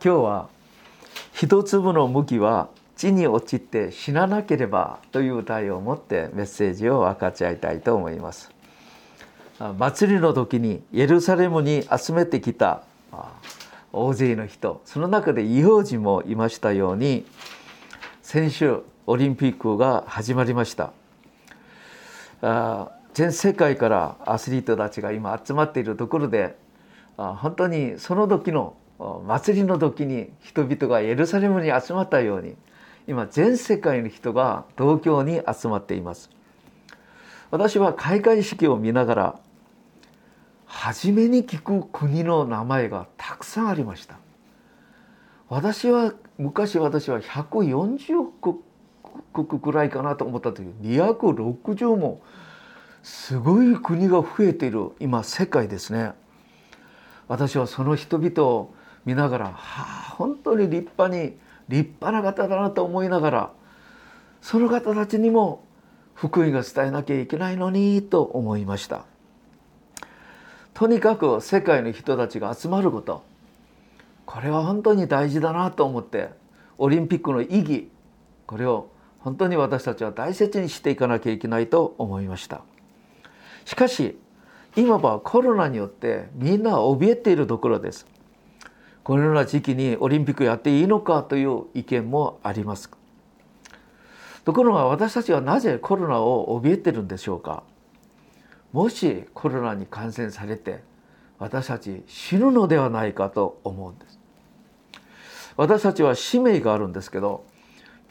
今日は一粒の麦は地に落ちて死ななければという題を持ってメッセージを分かち合いたいと思います。祭りの時にエルサレムに集めてきた大勢の人その中で異邦人もいましたように先週オリンピックが始まりました。全世界からアスリートたちが今集まっているところで本当にその時の祭りの時に人々がエルサレムに集まったように今全世界の人が東京に集まっています。私は開会式を見ながら初めに聞く国の名前がたくさんありました。私は昔私は140国くらいかなと思った時260もすごい国が増えている今世界ですね。私はその人々を見ながら、はあ、本当に立派に立派な方だなと思いながらその方たちにも福音が伝えなきゃいけないのにと思いました。とにかく世界の人たちが集まること。これは本当に大事だなと思ってオリンピックの意義これを本当に私たちは大切にしていかなきゃいけないと思いました。しかし今はコロナによってみんな怯えているところです。このような時期にオリンピックやっていいのかという意見もあります。ところが私たちはなぜコロナを怯えてるんでしょうか？もしコロナに感染されて私たち死ぬのではないかと思うんです。私たちは使命があるんですけど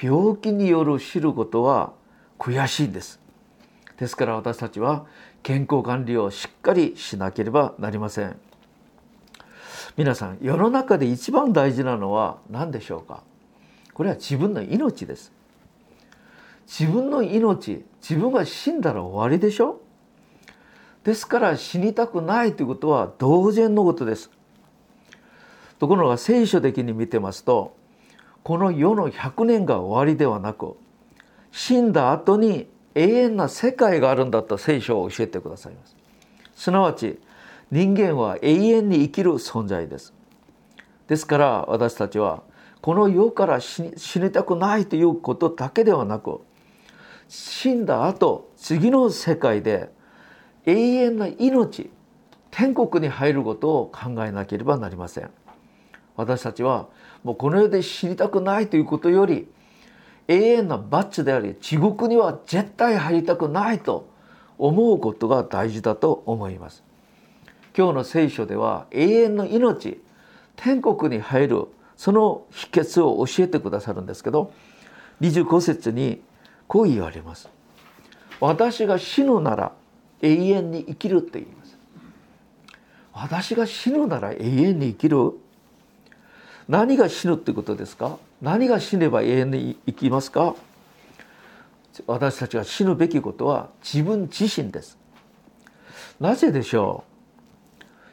病気による知ることは悔しいんです。ですから私たちは健康管理をしっかりしなければなりません。皆さん世の中で一番大事なのは何でしょうか？これは自分の命です。自分の命自分が死んだら終わりでしょ？ですから死にたくないということは同然のことです。ところが聖書的に見てますとこの世の100年が終わりではなく死んだ後に永遠な世界があるんだと聖書を教えてくださいます。すなわち人間は永遠に生きる存在です。ですから私たちはこの世から死にたくないということだけではなく死んだ後次の世界で永遠な命天国に入ることを考えなければなりません。私たちはもうこの世で死にたくないということより永遠なバッチであり地獄には絶対入りたくないと思うことが大事だと思います。今日の聖書では永遠の命天国に入るその秘訣を教えてくださるんですけど25節にこう言われます。私が死ぬなら永遠に生きるって言います。私が死ぬなら永遠に生きる？何が死ぬってことですか？何が死ねば永遠に生きますか？私たちが死ぬべきことは自分自身です。なぜでしょう？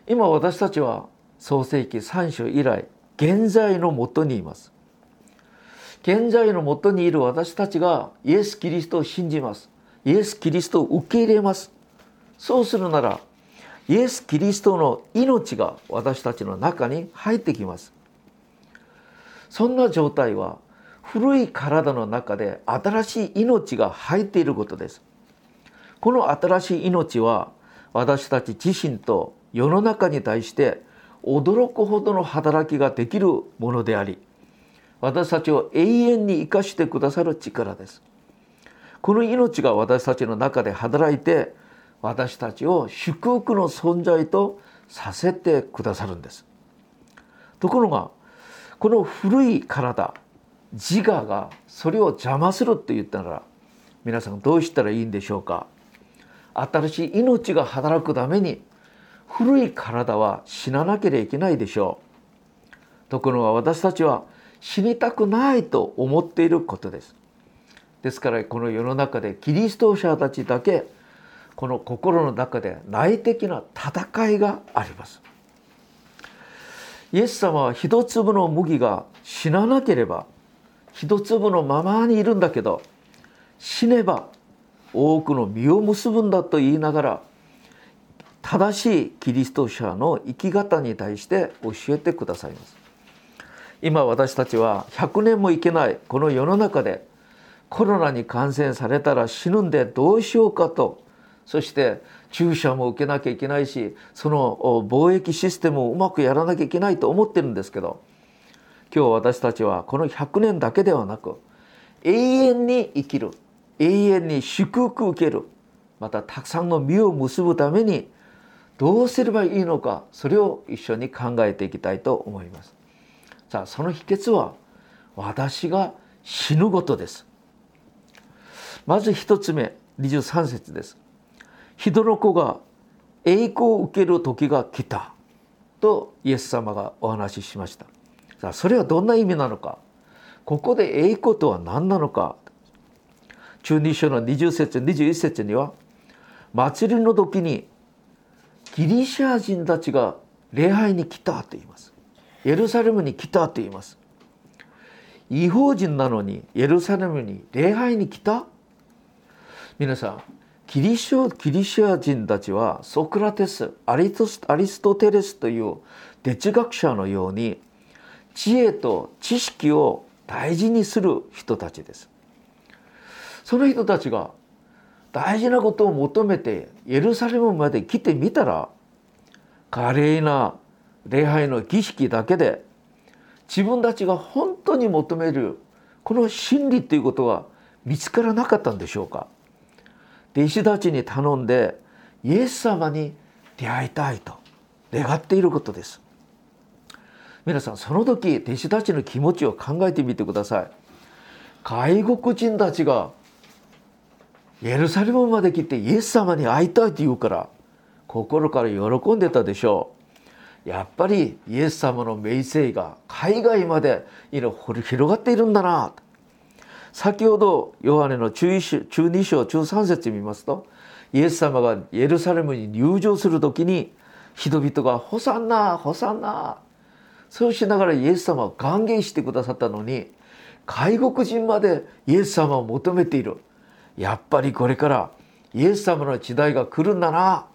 今私たちは創世紀3章以来現在のもとにいます。現在のもとにいる私たちがイエス・キリストを信じます。イエス・キリストを受け入れます。そうするならイエス・キリストの命が私たちの中に入ってきます。そんな状態は古い体の中で新しい命が入っていることです。この新しい命は私たち自身と世の中に対して驚くほどの働きができるものであり私たちを永遠に生かしてくださる力です。この命が私たちの中で働いて私たちを祝福の存在とさせてくださるんです。ところがこの古い体自我がそれを邪魔するって言ったなら皆さんどうしたらいいんでしょうか。新しい命が働くために古い体は死ななければいけないでしょう。ところが私たちは死にたくないと思っていることです。ですからこの世の中でキリスト者たちだけこの心の中で内的な戦いがあります。イエス様は一粒の麦が死ななければ一粒のままにいるんだけど死ねば多くの実を結ぶんだと言いながら正しいキリスト者の生き方に対して教えてくださいます。今私たちは100年も生けないこの世の中でコロナに感染されたら死ぬんでどうしようかとそして注射も受けなきゃいけないしその貿易システムをうまくやらなきゃいけないと思ってるんですけど今日私たちはこの100年だけではなく永遠に生きる永遠に祝福受けるまたたくさんの実を結ぶためにどうすればいいのかそれを一緒に考えていきたいと思います。さあその秘訣は私が死ぬことです。まず一つ目23節です。人の子が栄光を受ける時が来たとイエス様がお話ししました。さあそれはどんな意味なのかここで栄光とは何なのか中二章の20節21節には祭りの時にギリシャ人たちが礼拝に来たと言います。エルサレムに来たと言います。違法人なのにエルサレムに礼拝に来た？皆さんキリシャギリシャ人たちはソクラテスアリストテレスという哲学者のように知恵と知識を大事にする人たちです。その人たちが大事なことを求めてエルサレムまで来てみたら華麗な礼拝の儀式だけで自分たちが本当に求めるこの真理ということは見つからなかったんでしょうか。弟子たちに頼んでイエス様に出会いたいと願っていることです。皆さんその時弟子たちの気持ちを考えてみてください。外国人たちがエルサレムまで来てイエス様に会いたいと言うから心から喜んでたでしょう。やっぱりイエス様の名声が海外まで広がっているんだな。先ほどヨハネの中2章中3節見ますとイエス様がエルサレムに入場する時に人々が「ホサンナホサンナ」そうしながらイエス様を歓迎してくださったのに外国人までイエス様を求めている。やっぱりこれからイエス様の時代が来るんだな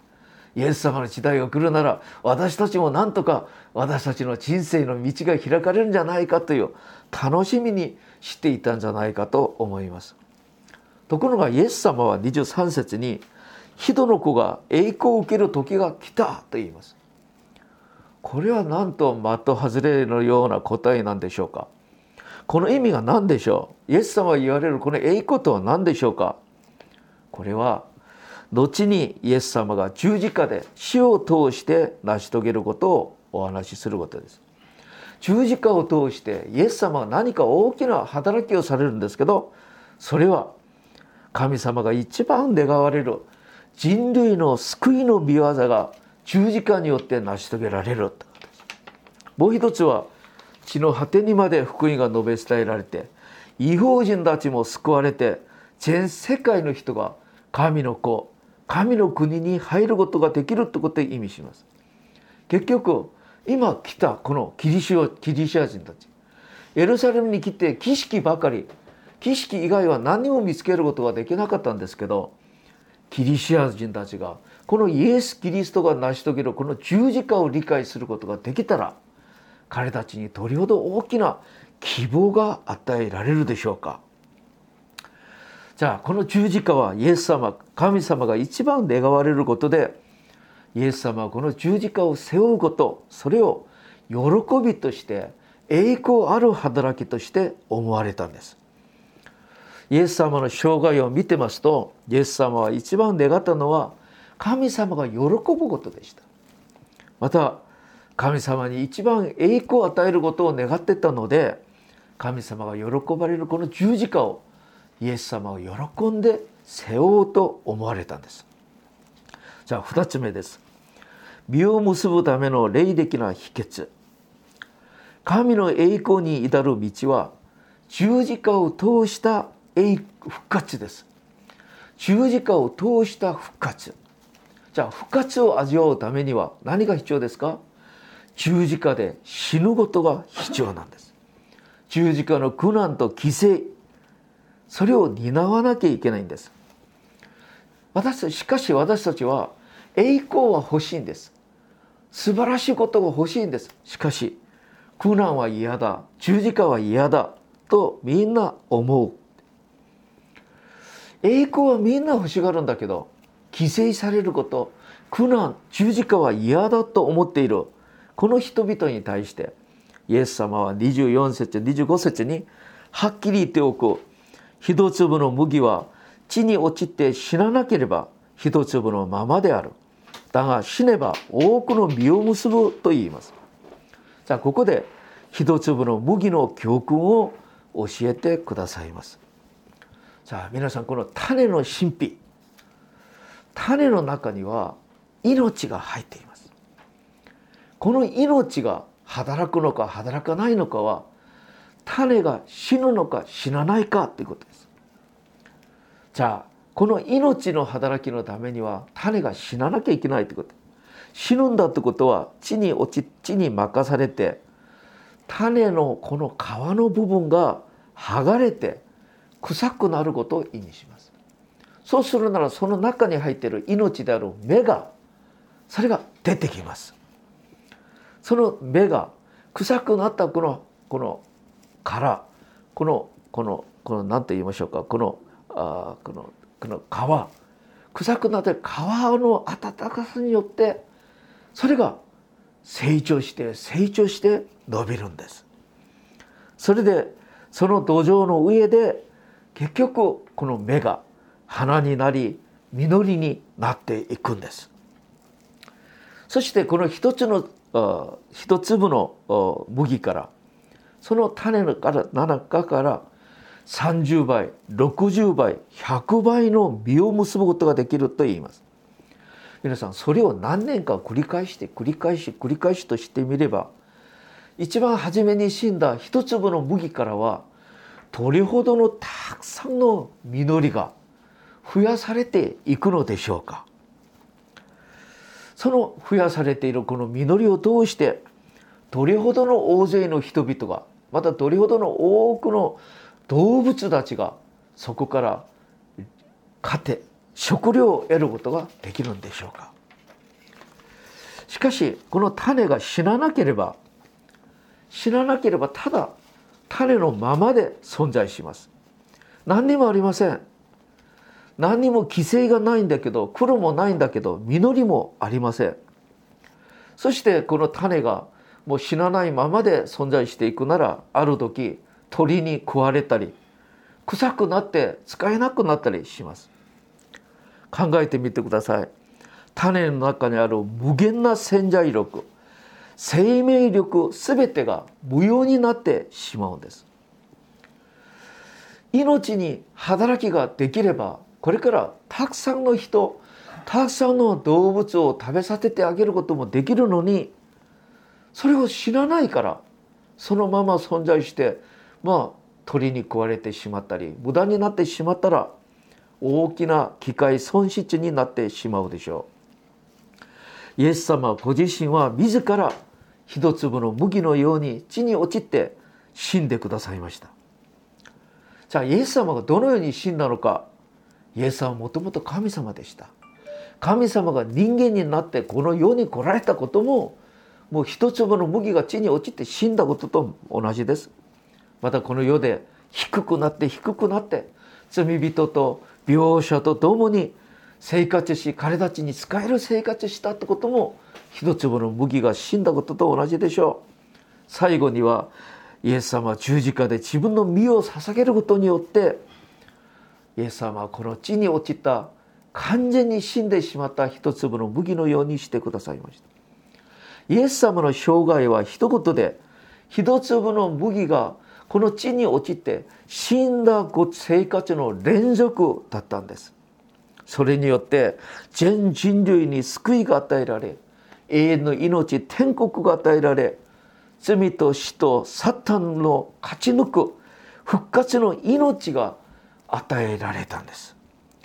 イエス様の時代が来るなら私たちもなんとか私たちの人生の道が開かれるんじゃないかという楽しみにしていたんじゃないかと思います。ところがイエス様は23節に「人の子が栄光を受ける時が来た」と言います。これはなんと的外れのような答えなんでしょうかこの意味が何でしょう？イエス様が言われるこの栄光とは何でしょうか？これは後にイエス様が十字架で死を通して成し遂げることをお話しすることです。十字架を通してイエス様は何か大きな働きをされるんですけどそれは神様が一番願われる人類の救いの御業が十字架によって成し遂げられるもう一つは地の果てにまで福音が述べ伝えられて違法人たちも救われて全世界の人が神の子神の国に入ることができるってことを意味します。結局今来たこのキリシキリシア人たちエルサレムに来て儀式ばかり儀式以外は何も見つけることができなかったんですけどキリシア人たちがこのイエス・キリストが成し遂げるこの十字架を理解することができたら彼たちにどれほど大きな希望が与えられるでしょうか。じゃあこの十字架はイエス様神様が一番願われることでイエス様はこの十字架を背負うことそれを喜びとして栄光ある働きとして思われたんです。イエス様の生涯を見てますとイエス様は一番願ったのは神様が喜ぶことでした。また神様に一番栄光を与えることを願ってたので神様が喜ばれるこの十字架をイエス様を喜んで背負うと思われたんです。じゃあ2つ目です。実を結ぶための霊的な秘訣。神の栄光に至る道は十字架を通した復活です。十字架を通した復活。じゃあ復活を味わうためには何が必要ですか？十字架で死ぬことが必要なんです。十字架の苦難と犠牲。それを担わなきゃいけないんです。私しかし私たちは栄光は欲しいんです。素晴らしいことが欲しいんです。しかし苦難は嫌だ。十字架は嫌だ。とみんな思う。栄光はみんな欲しがるんだけど犠牲されること苦難十字架は嫌だと思っている。この人々に対してイエス様は24節25節にはっきり言っておく。一粒の麦は地に落ちて死ななければ一粒のままである。だが死ねば多くの実を結ぶと言います。じゃあここで一粒の麦の教訓を教えてくださいます。さあ皆さんこの種の神秘。種の中には命が入っています。この命が働くのか働かないのかは種が死ぬのか死なないかということです。じゃあこの命の働きのためには種が死ななきゃいけないってこと。死ぬんだってことは地に落ち地に任されて種のこの皮の部分が剥がれて臭くなることを意味します。そうするならその中に入っている命である芽がそれが出てきます。その芽が臭くなったこのこの殻このこのこの何て言いましょうかこのあこのこの皮臭くなって皮の温かさによってそれが成長して成長して伸びるんです。それでその土壌の上で結局この芽が花になり実りになっていくんです。そしてこの一つの一粒の麦から。その種の中から30倍60倍100倍の実を結ぶことができると言います。皆さんそれを何年か繰り返して繰り返し繰り返しとしてみれば一番初めに死んだ一粒の麦からはどれほどのたくさんの実りが増やされていくのでしょうか。その増やされているこの実りを通してどれほどの大勢の人々がまたどれほどの多くの動物たちがそこから糧食料を得ることができるんでしょうか。しかしこの種が死ななければ死ななければただ種のままで存在します。何にもありません。何にも規制がないんだけど黒もないんだけど実りもありません。そしてこの種がもう死なないままで存在していくならある時鳥に食われたり臭くなって使えなくなったりします。考えてみてください。種の中にある無限な潜在力生命力すべてが無用になってしまうんです。命に働きができればこれからたくさんの人たくさんの動物を食べさせてあげることもできるのにそれを知らないからそのまま存在してまあ鳥に食われてしまったり無駄になってしまったら大きな機械損失になってしまうでしょう。イエス様ご自身は自ら一粒の麦のように地に落ちて死んでくださいました。じゃあイエス様がどのように死んだのかイエスはもともと神様でした。神様が人間になってこの世に来られたことももう一粒の麦が地に落ちて死んだことと同じです。またこの世で低くなって低くなって罪人と描写とともに生活し彼たちに使える生活したってことも一粒の麦が死んだことと同じでしょう最後にはイエス様は十字架で自分の身を捧げることによってイエス様はこの地に落ちた完全に死んでしまった一粒の麦のようにしてくださいました。イエス様の生涯は一言で一粒の麦がこの地に落ちて死んだ生活の連続だったんです。それによって全人類に救いが与えられ永遠の命天国が与えられ罪と死とサタンの勝ち抜く復活の命が与えられたんです。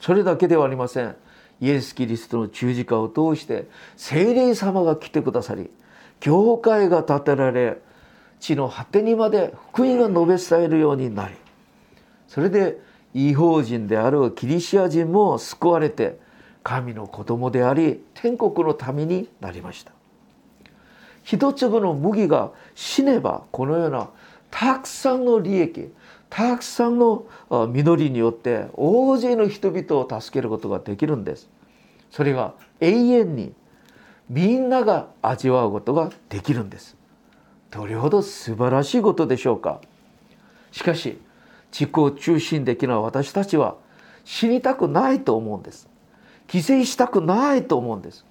それだけではありません。イエス・キリストの十字架を通して聖霊様が来てくださり教会が建てられ地の果てにまで福音が述べ伝えるようになりそれで異邦人であるキリシア人も救われて神の子供であり天国の民になりました。一粒の麦が死ねばこのようなたくさんの利益たくさんの実りによって大勢の人々を助けることができるんです。それが永遠にみんなが味わうことができるんです。どれほど素晴らしいことでしょうか。しかし自己中心的な私たちは死にたくないと思うんです。犠牲したくないと思うんです。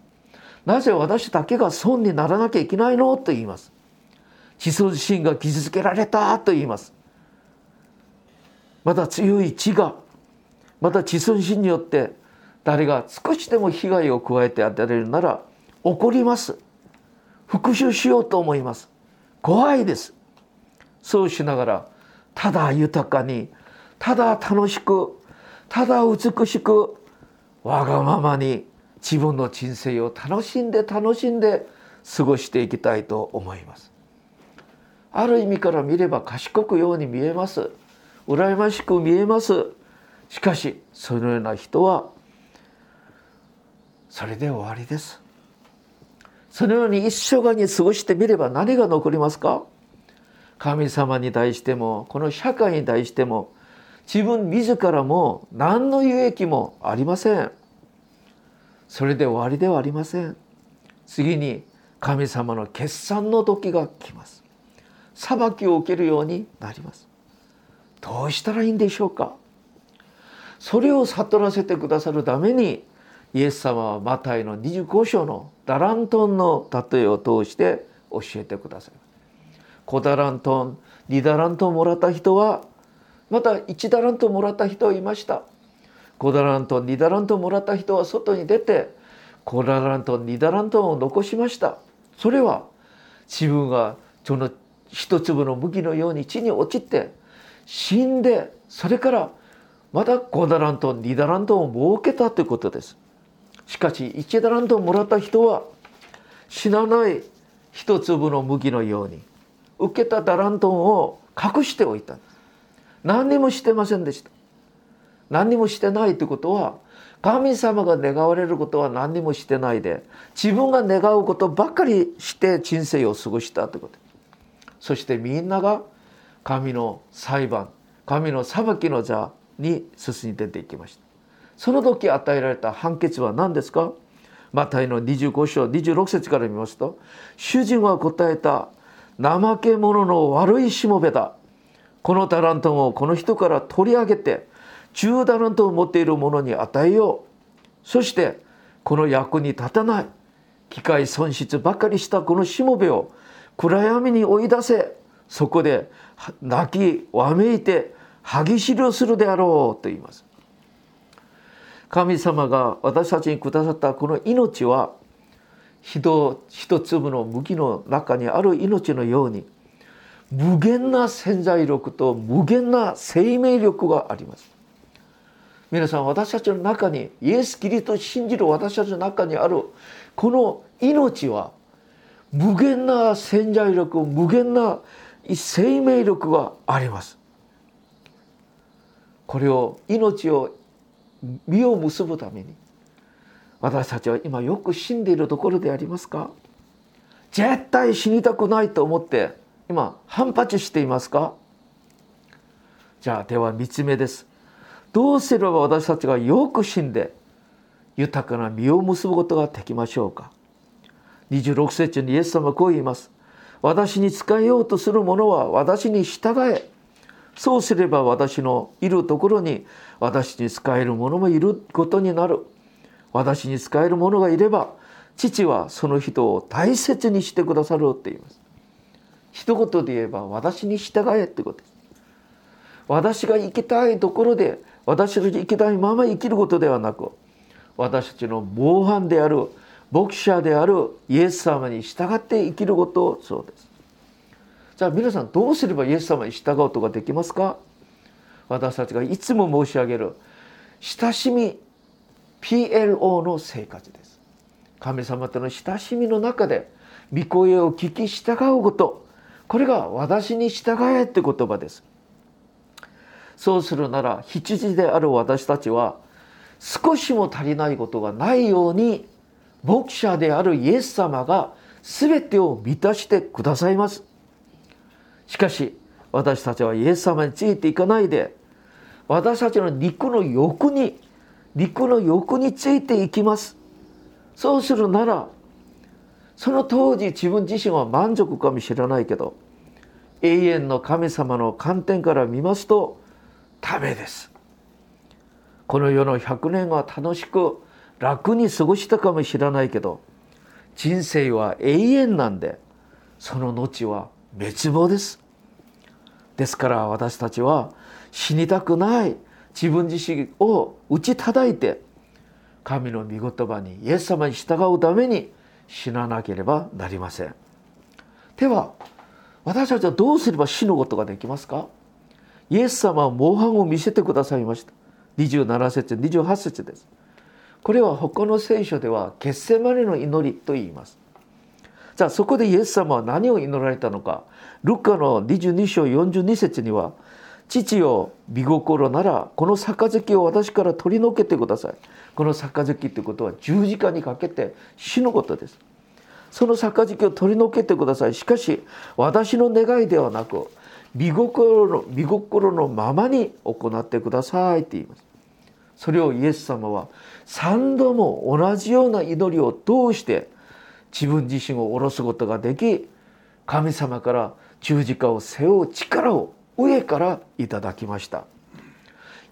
なぜ私だけが損にならなきゃいけないの？と言います。自尊心が傷つけられた？と言います。また強い血がまた自尊心によって誰が少しでも被害を加えて与えるなら怒ります。復讐しようと思います。怖いです。そうしながらただ豊かにただ楽しくただ美しくわがままに自分の人生を楽しんで楽しんで過ごしていきたいと思います。ある意味から見れば賢くように見えます。羨ましく見えます。しかしそのような人はそれで終わりです。そのように一生涯に過ごしてみれば何が残りますか？神様に対してもこの社会に対しても自分自らも何の有益もありません。それで終わりではありません。次に神様の決算の時が来ます。裁きを受けるようになります。どうしたらいいんでしょうか？それを悟らせてくださるためにイエス様はマタイの25章のダラントンの例えを通して教えてください。5ダラントン2ダラントンもらった人はまた1ダラントンもらった人はいました。5ダラントン2ダラントンもらった人は外に出て5ダラントン2ダラントンを残しました。それは自分がその一粒の麦のように地に落ちて死んでそれからまた5ダラントン2ダラントンを設けたということです。しかし1ダラントンもらった人は死なない一粒の麦のように受けたダラントンを隠しておいた。何にもしてませんでした。何にもしてないということは神様が願われることは何にもしてないで自分が願うことばっかりして人生を過ごしたということ。そしてみんなが神の裁判神の裁きの座に進んでていきました。その時与えられた判決は何ですか？マタイの25章26節から見ますと主人は答えた怠け者の悪いしもべだ。このタラントをこの人から取り上げて10タラントを持っている者に与えよう。そしてこの役に立たない。機械損失ばかりしたこのしもべを暗闇に追い出せ。そこで泣きわめいて歯ぎしりをするであろうと言います。神様が私たちにくださったこの命は一粒の麦の中にある命のように無限な潜在力と無限な生命力があります。皆さん私たちの中にイエス・キリストを信じる私たちの中にあるこの命は無限な潜在力無限な生命力があります。これを命を実を結ぶために私たちは今よく死んでいるところでありますか？絶対死にたくないと思って今反発していますか？じゃあでは3つ目です。どうすれば私たちがよく死んで豊かな実を結ぶことができましょうか？26節にイエス様はこう言います。私に仕えようとする者は私に従え。そうすれば私のいるところに私に仕える者もいることになる。私に仕える者がいれば父はその人を大切にしてくださるって言います。一言で言えば私に従えってことです。私が生きたいところで私たち生きたいまま生きることではなく私たちの模範である牧者であるイエス様に従って生きることそうです。じゃあ皆さんどうすればイエス様に従うことができますか？私たちがいつも申し上げる親しみ PLO の生活です。神様との親しみの中で御声を聞き従うこと。これが私に従えって言葉です。そうするなら羊である私たちは少しも足りないことがないように牧者であるイエス様が全てを満たしてくださいます。しかし私たちはイエス様についていかないで私たちの肉の欲に肉の欲についていきます。そうするならその当時自分自身は満足かもしれないけど永遠の神様の観点から見ますとダメです。この世の100年は楽しく楽に過ごしたかもしれないけど人生は永遠なんでその後は滅亡です。ですから私たちは死にたくない自分自身を打ち叩いて神の御言葉にイエス様に従うために死ななければなりません。では私たちはどうすれば死ぬことができますか？イエス様は模範を見せてくださいました。27節28節です。これは他の聖書では決戦までの祈りと言います。じゃあそこでイエス様は何を祈られたのか。ルカの22章42節には父よ見心ならこの杯を私から取り除けてください。この杯ってことは十字架にかけて死ぬことです。その杯を取り除けてください。しかし私の願いではなく見心の見心のままに行ってくださいって言います。それをイエス様は3度も同じような祈りを通して自分自身を下ろすことができ神様から十字架を背負う力を上からいただきました。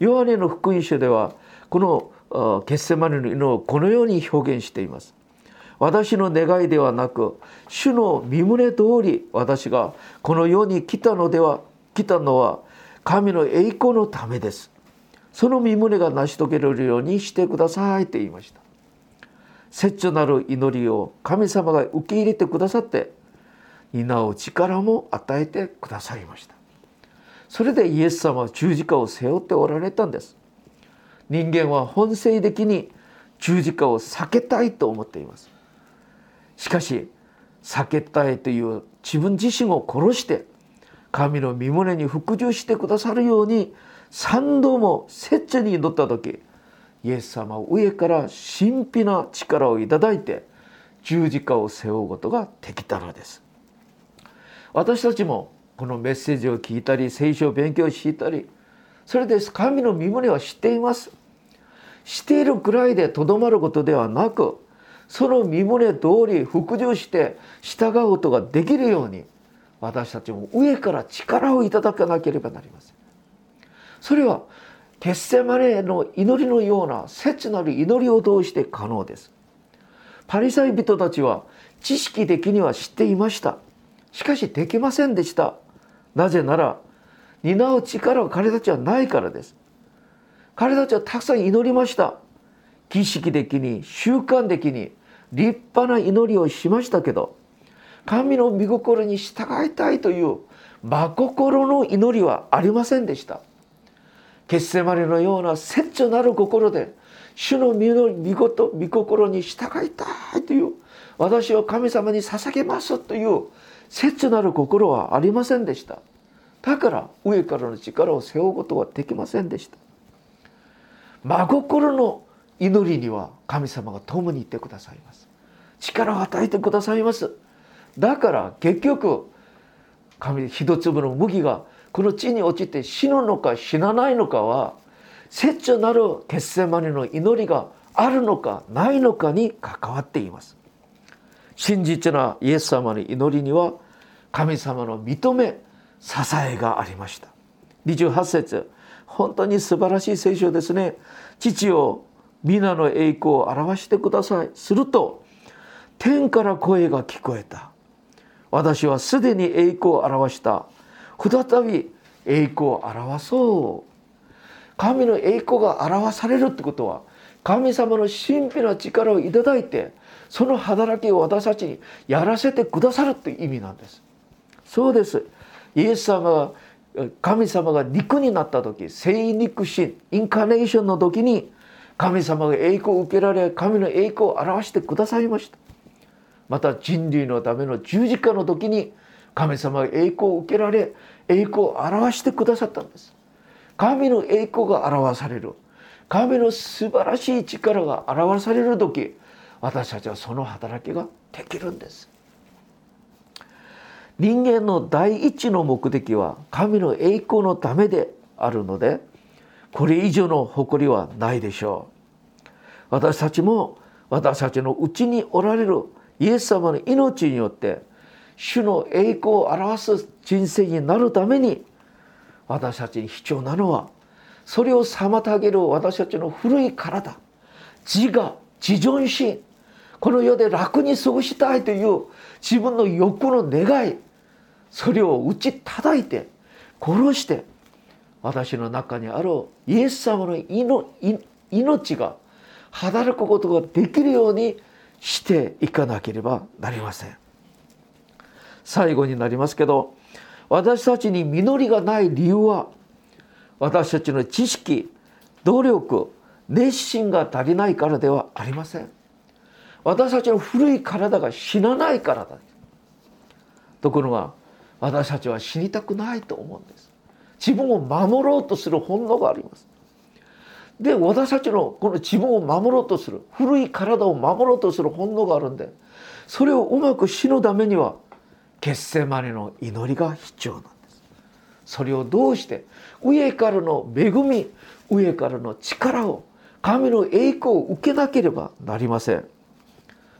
ヨハネの福音書ではこの決戦までの祈りをこのように表現しています。私の願いではなく主の身旨通り私がこの世に来たのでは来たのは神の栄光のためです。その身旨が成し遂げられるようにしてくださいと言いました。切なる祈りを神様が受け入れてくださって担う力も与えてくださいました。それでイエス様は十字架を背負っておられたんです。人間は本性的に十字架を避けたいと思っています。しかし避けたいという自分自身を殺して神の身胸に服従してくださるように三度も切に祈った時イエス様は上から神秘な力をいただいて十字架を背負うことができたのです。私たちもこのメッセージを聞いたり聖書を勉強したりそれで神の身胸は知っています。知っているくらいでとどまることではなくその身胸通り服従して従うことができるように私たちも上から力をいただかなければなりません。それは決戦までの祈りのような切なる祈りを通して可能です。パリサイ人たちは知識的には知っていました。しかしできませんでした。なぜなら担う力は彼たちはないからです。彼たちはたくさん祈りました。儀式的に習慣的に立派な祈りをしましたけど神の御心に従いたいという真心の祈りはありませんでした。決戦までのような切なる心で主の御事御心に従いたいという私を神様に捧げますという切なる心はありませんでした。だから上からの力を背負うことはできませんでした。真心の祈りには神様が共にいてくださいます。力を与えてくださいます。だから結局神一粒の麦がこの地に落ちて死ぬのか死なないのかは切なる決戦までの祈りがあるのかないのかに関わっています。真実なイエス様の祈りには神様の認め支えがありました。28節本当に素晴らしい聖書ですね。父を皆の栄光を表してください。すると天から声が聞こえた。私はすでに栄光を表した。再び栄光を表そう。神の栄光が表されるってことは神様の神秘な力をいただいてその働きを私たちにやらせてくださるっていう意味なんです。そうです。イエス様が神様が肉になった時聖肉神インカネーションの時に神様が栄光を受けられ神の栄光を表してくださいました。また人類のための十字架の時に神様が栄光を受けられ栄光を表してくださったんです。神の栄光が表される。神の素晴らしい力が表される時私たちはその働きができるんです。人間の第一の目的は神の栄光のためであるのでこれ以上の誇りはないでしょう。私たちも私たちのうちにおられるイエス様の命によって主の栄光を表す人生になるために私たちに必要なのはそれを妨げる私たちの古い体自我自尊心この世で楽に過ごしたいという自分の欲の願いそれを打ち叩いて殺して私の中にあるイエス様の命が働くことができるようにしていかなければなりません。最後になりますけど私たちに実りがない理由は私たちの知識努力熱心が足りないからではありません。私たちの古い体が死なないからだ。ところが私たちは死にたくないと思うんです。自分を守ろうとする本能があります。で私たちのこの自分を守ろうとする古い体を守ろうとする本能があるんでそれをうまく死ぬためには決戦までの祈りが必要なんです。それをどうして上からの恵み上からの力を神の栄光を受けなければなりません。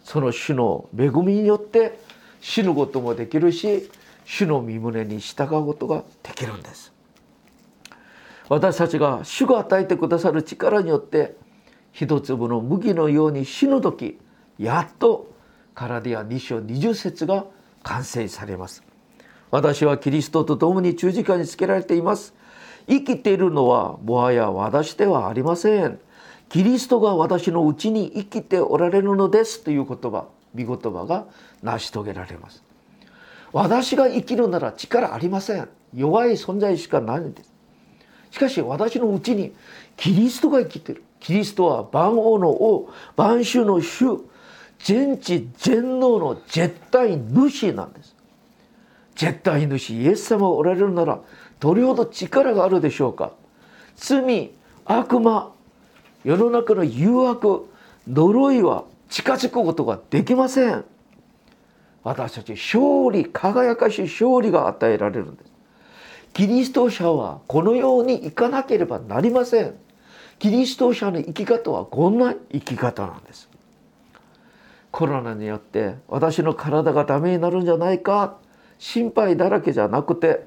その主の恵みによって死ぬこともできるし主の身胸に従うことができるんです。私たちが主が与えてくださる力によって一粒の麦のように死ぬ時やっとカラディア2章20節が完成されます。私はキリストと共に十字架につけられています。生きているのはもはや私ではありません。キリストが私のうちに生きておられるのです。という言葉見言葉が成し遂げられます。私が生きるなら力ありません。弱い存在しかないんです。しかし私のうちにキリストが生きている。キリストは万王の王万主の主全知全能の絶対主なんです。絶対主イエス様がおられるならどれほど力があるでしょうか。罪悪魔世の中の誘惑呪いは近づくことができません。私たち勝利輝かしい勝利が与えられるんです。キリスト者はこのように生かなければなりません。キリスト者の生き方はこんな生き方なんです。コロナによって私の体がダメになるんじゃないか。心配だらけじゃなくて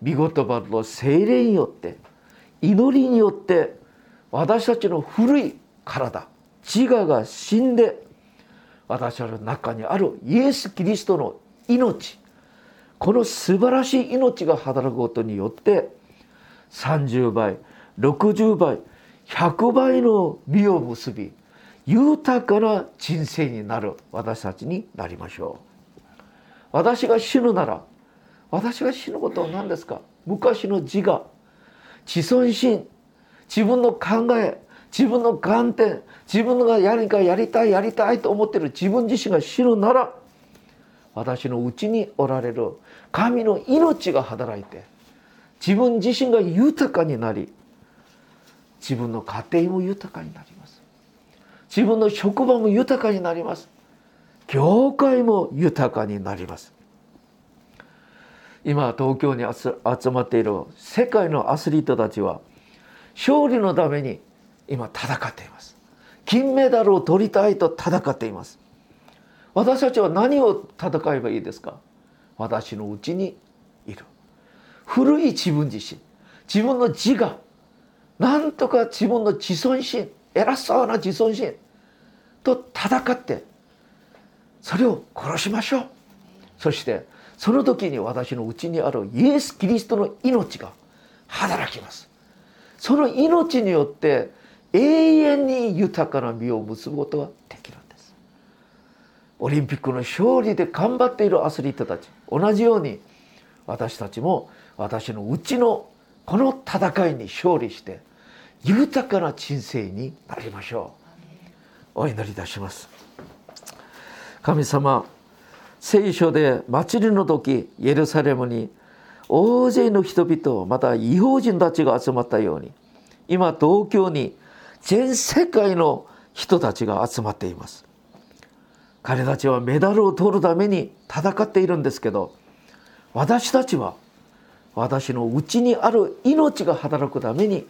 見言葉の精霊によって祈りによって私たちの古い体自我が死んで私たちの中にあるイエス・キリストの命この素晴らしい命が働くことによって30倍60倍100倍の実を結び豊かな人生になる私たちになりましょう。私が死ぬなら私が死ぬことは何ですか？昔の自我自尊心自分の考え自分の観点自分が何かやりたいやりたいと思ってる自分自身が死ぬなら私のうちにおられる神の命が働いて自分自身が豊かになり自分の家庭も豊かになり自分の職場も豊かになります。教会も豊かになります。今東京に集まっている世界のアスリートたちは勝利のために今戦っています。金メダルを取りたいと戦っています。私たちは何を戦えばいいですか？私のうちにいる。古い自分自身自分の自我なんとか自分の自尊心偉そうな自尊心。と戦ってそれを殺しましょう。そしてその時に私のうちにあるイエス・キリストの命が働きます。その命によって永遠に豊かな実を結ぶことができるんです。オリンピックの勝利で頑張っているアスリートたち同じように私たちも私のうちのこの戦いに勝利して豊かな人生になりましょう。お祈りいたします。神様聖書で祭りの時エルサレムに大勢の人々また違法人たちが集まったように今東京に全世界の人たちが集まっています。彼たちはメダルを取るために戦っているんですけど私たちは私の内にある命が働くために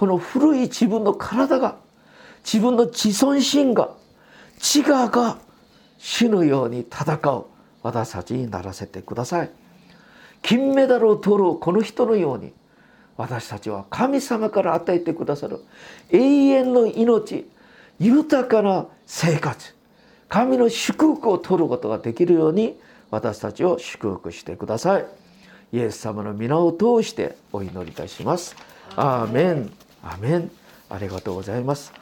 この古い自分の体が自分の自尊心が自我が死ぬように戦う。私たちにならせてください。金メダルを取るこの人のように私たちは神様から与えてくださる。永遠の命豊かな生活神の祝福を取ることができるように私たちを祝福してください。イエス様の皆を通してお祈りいたします。アーメン。アメン。ありがとうございます。